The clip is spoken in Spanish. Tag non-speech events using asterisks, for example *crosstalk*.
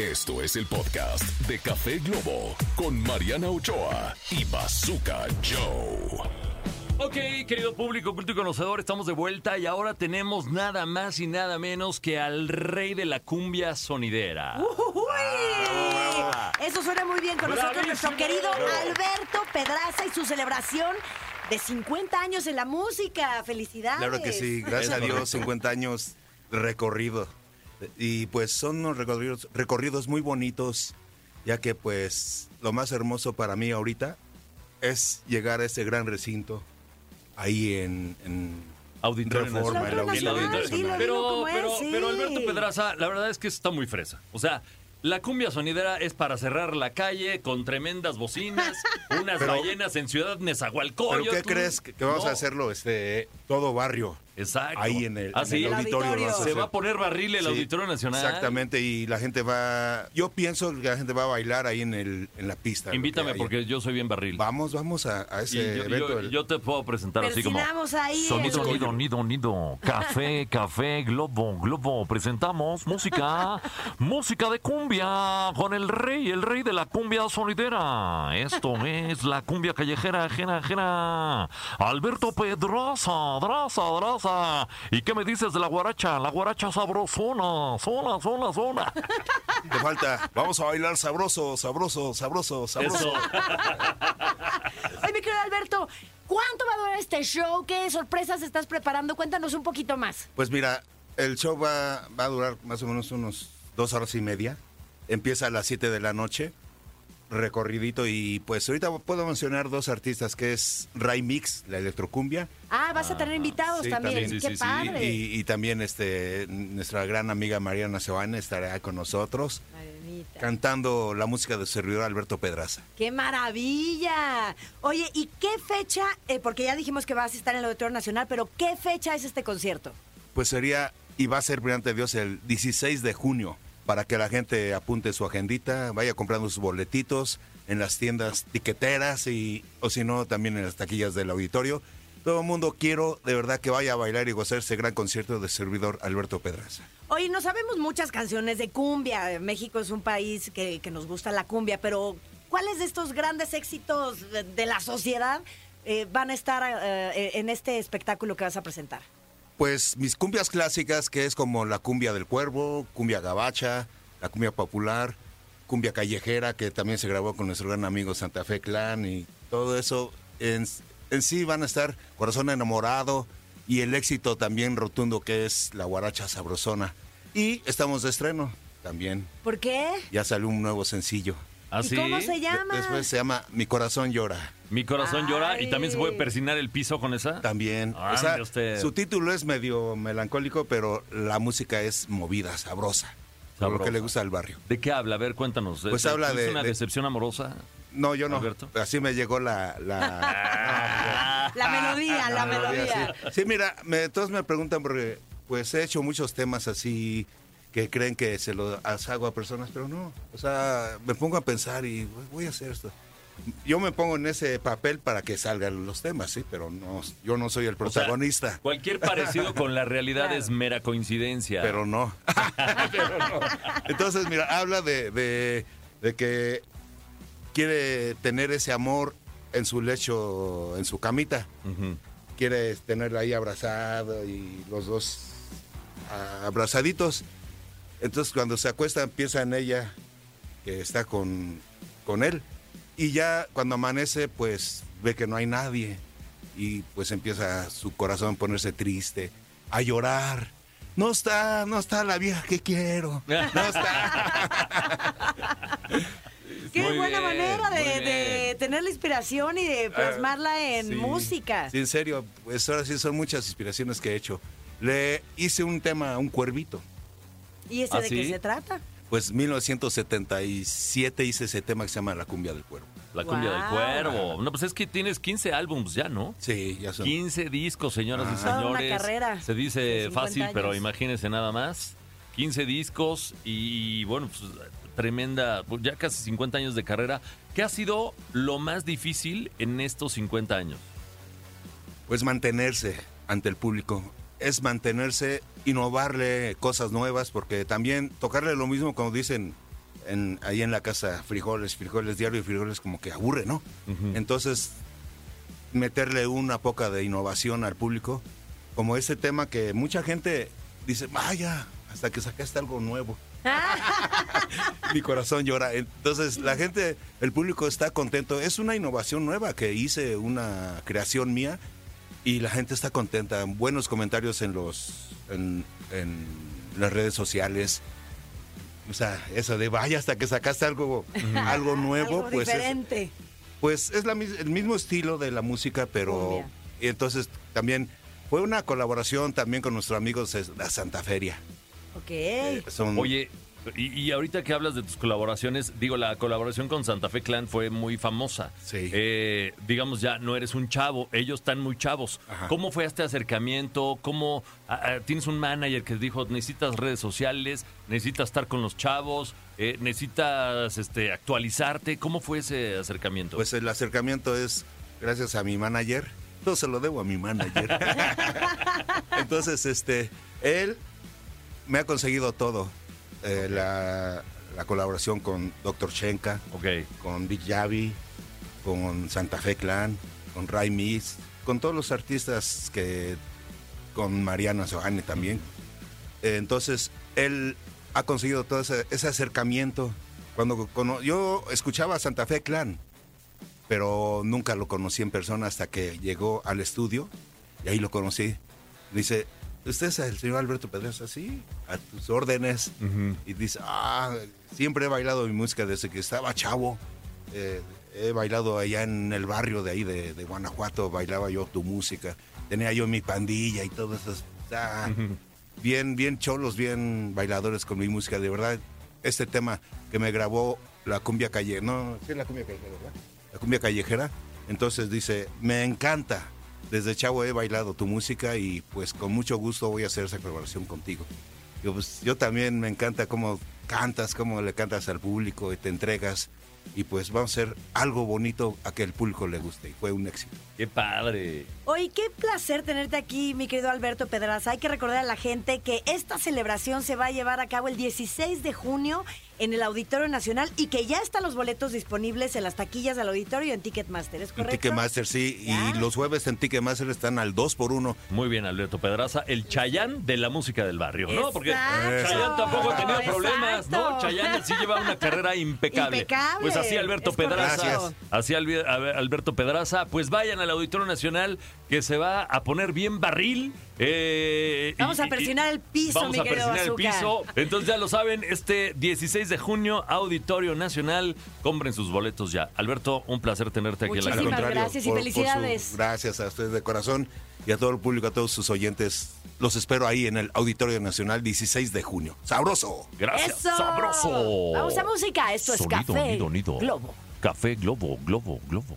Esto es el podcast de Café Globo con Mariana Ochoa y Bazooka Joe. Ok, querido público, culto y conocedor, estamos de vuelta y ahora tenemos nada más y nada menos que al rey de la cumbia sonidera. ¡Uy! Eso suena muy bien con nosotros, nuestro querido Alberto Pedraza y su celebración de 50 años en la música. ¡Felicidades! Claro que sí, gracias a Dios, correcto. 50 años recorrido. Y pues son unos recorridos, recorridos muy bonitos, ya que pues lo más hermoso para mí ahorita es llegar a ese gran recinto ahí en, en Auditorio Reforma, Nacional. el Auditorio Pero, pero, sí. pero Alberto Pedraza, la verdad es que está muy fresa. O sea, la cumbia sonidera es para cerrar la calle con tremendas bocinas, *laughs* unas Pero- ballenas en Ciudad Nezahualcóyotl. ¿Pero qué crees? Que, que vamos No, a hacerlo este todo barrio. Exacto. Ahí en el, ¿Ah, en sí? el auditorio. a Se va a poner barril el Sí, Auditorio Nacional. Exactamente, y la gente va. Yo pienso que la gente va a bailar ahí en, el, en la pista. Invítame porque yo soy bien barril. Vamos, vamos a, a Y ese yo, evento. yo- el- yo te puedo presentar así como... Ahí. Sonido, el- nido, nido, nido. Café, *laughs* café, globo, globo. Presentamos música, música de cumbia con el rey, el rey de la cumbia sonidera. Esto es la cumbia callejera ajena, ajena. Alberto Pedrosa, draza, ¿Y qué me dices de la guaracha? La guaracha sabrosona, zona, zona, zona. Te falta. Vamos a bailar sabroso, sabroso, sabroso, sabroso. Eso. *laughs* Ay, mi querido Alberto, ¿cuánto va a durar este show? ¿Qué sorpresas estás preparando? Cuéntanos un poquito más. Pues mira, el show va, va a durar más o menos unos dos horas y media. Empieza a las 7 de la noche, recorridito. Y pues ahorita puedo mencionar dos artistas, que es Ray Mix, la electrocumbia. Ah, vas a tener invitados sí, también. también. Sí, ¡Qué sí, padre! Y, y también este, nuestra gran amiga Mariana Sebane estará con nosotros. Marianita. Cantando la música de su servidor Alberto Pedraza. ¡Qué maravilla! Oye, ¿y qué fecha? eh, porque ya dijimos que vas a estar en el Auditorio Nacional, pero ¿qué fecha es este concierto? Pues sería, y va a ser, brillante Dios, el 16 de junio, para que la gente apunte su agendita, vaya comprando sus boletitos en las tiendas tiqueteras y, o si no, también en las taquillas del auditorio. Todo el mundo quiero de verdad que vaya a bailar y gozar ese gran concierto de servidor Alberto Pedraza. Oye, no sabemos muchas canciones de cumbia. México es un país que, nos gusta la cumbia, pero ¿cuáles de estos grandes éxitos de, la sociedad eh, van a estar eh, en este espectáculo que vas a presentar? Pues mis cumbias clásicas, que es como la cumbia del cuervo, cumbia gabacha, la cumbia popular, cumbia callejera, que también se grabó con nuestro gran amigo Santa Fe Clan y todo eso, en, en sí van a estar Corazón Enamorado y el éxito también rotundo que es la guaracha sabrosona. Y estamos de estreno también, ¿Por qué? ya salió un nuevo sencillo. ¿Ah, ¿Y sí? cómo se De- llama? Después se llama Mi Corazón Llora. Mi corazón llora y también se puede persinar el piso con esa. También. Ande o sea, usted. su título es medio melancólico, pero la música es movida, sabrosa. Por lo Sabrosa. que le gusta al barrio. ¿De qué habla? A ver, cuéntanos. Pues ¿Es- habla ¿Es de- una de- decepción amorosa? No, yo no. Alberto. Así me llegó la... la, *laughs* La melodía, la melodía. Sí. Sí, mira, me- todos me preguntan porque pues he hecho muchos temas así que creen que se los hago a personas, pero no. O sea, me pongo a pensar y voy a hacer esto. Yo me pongo en ese papel para que salgan los temas, sí, pero no, yo no soy el O sea, protagonista. cualquier parecido *laughs* con la realidad Claro. es mera coincidencia. pero no. *laughs* Pero no. Entonces, mira, habla de, de- de que quiere tener ese amor en su lecho, en su camita. Quiere tenerla ahí abrazado y los dos abrazaditos. Entonces, cuando se acuesta, piensa en ella que está con, con él. Y ya cuando amanece, pues ve que no hay nadie. Y pues empieza su corazón a ponerse triste, a llorar. No está, no está la vieja que quiero. No está. *laughs* Qué Muy buena bien, manera de, de tener la inspiración y de plasmarla en Sí. música. Sí, en serio, pues ahora sí son muchas inspiraciones que he hecho. Le hice un tema a un cuervito. ¿Y ese ¿Ah, de sí? qué se trata? Pues 1977 hice ese tema que se llama La cumbia del cuervo. La cumbia del cuervo. No, pues es que tienes 15 álbums ya, ¿no? Sí, ya son. 15 discos, señoras y Toda una señores. carrera Se dice 50 fácil, pero imagínense nada más. 15 discos y bueno, pues tremenda, pues, ya casi 50 años de carrera. ¿Qué ha sido lo más difícil en estos 50 años? Pues mantenerse ante el público. Es mantenerse, innovarle cosas nuevas, porque también tocarle lo mismo como dicen en, ahí en la casa frijoles, frijoles diario y frijoles como que aburre, ¿no? Entonces, meterle una poca de innovación al público, como ese tema que mucha gente dice, vaya, hasta que sacaste algo nuevo. *laughs* Mi corazón llora. Entonces la gente, el público está contento. Es una innovación nueva que hice, una creación mía y la gente está contenta. Buenos comentarios en los en, en las redes sociales. O sea, eso de vaya hasta que sacaste algo, algo nuevo, Algo pues es, diferente. pues es la, mis- el mismo estilo de la música, pero Cumbia. y entonces también fue una colaboración también con nuestros amigos de la Santa Feria. Ok. Eh, son- Oye, y, y ahorita que hablas de tus colaboraciones, digo, la colaboración con Santa Fe Clan fue muy famosa. Sí. Eh, digamos, ya no eres un chavo, ellos están muy chavos. Ajá. ¿Cómo fue este acercamiento? ¿Cómo tienes un manager que dijo, necesitas redes sociales, necesitas estar con los chavos, eh, necesitas este, actualizarte? ¿Cómo fue ese acercamiento? Pues el acercamiento es gracias a mi manager. Todo se lo debo a mi manager. *laughs* Entonces, este, él me ha conseguido todo. Eh, la, la colaboración con Dr. Shenka, con Big Yavi, con Santa Fe Clan, con Ray Miss, con todos los artistas que. con Mariana Sohane también. Eh, entonces, él ha conseguido todo ese, ese acercamiento. Cuando cono- yo escuchaba a Santa Fe Clan, pero nunca lo conocí en persona hasta que llegó al estudio y ahí lo conocí. Dice, ¿usted es el señor Alberto Pedrosa? Sí, a tus órdenes. Y dice, ah, siempre he bailado mi música desde que estaba chavo. Eh, he bailado allá en el barrio de ahí de, de Guanajuato, bailaba yo tu música. Tenía yo mi pandilla y todo eso. Ah, Bien, bien cholos, bien bailadores con mi música. De verdad, este tema que me grabó la cumbia callejera, no, sí la cumbia callejera, ¿verdad? La cumbia callejera. Entonces dice, me encanta. Desde chavo he bailado tu música y pues con mucho gusto voy a hacer esa colaboración contigo. Yo, pues, yo también me encanta cómo cantas, cómo le cantas al público y te entregas. Y pues vamos a hacer algo bonito a que el público le guste. Y fue un éxito. ¡Qué padre! Oye, qué placer tenerte aquí, mi querido Alberto Pedraza. Hay que recordar a la gente que esta celebración se va a llevar a cabo el 16 de junio en el Auditorio Nacional y que ya están los boletos disponibles en las taquillas del auditorio y en Ticketmaster, ¿es En correcto? Ticketmaster, sí. Ya. Y los jueves en Ticketmaster están al 2 por 1 Muy bien, Alberto Pedraza, el Chayán de la música del barrio, ¿no? Porque. Chayán tampoco ha tenido Exacto. problemas, ¿no? Chayán sí lleva una carrera impecable. Impecable. Pues así Alberto Es Pedraza, correcto. así Alberto Pedraza, pues vayan al Auditorio Nacional que se va a poner bien barril. eh, Vamos y- a y- presionar el piso, Vamos mi a presionar el piso. *laughs* Entonces ya lo saben, este 16 de junio, Auditorio Nacional, compren sus boletos ya. Alberto, un placer tenerte aquí en la Muchísimas cabina. contrario, gracias y por- por su- felicidades. gracias a ustedes de corazón y a todo el público, a todos sus oyentes. Los espero ahí en el Auditorio Nacional 16 de junio. ¡Sabroso! Gracias, ¡Eso! sabroso. Vamos a música, esto es Café nido, nido. Globo. Café Globo, Globo, Globo.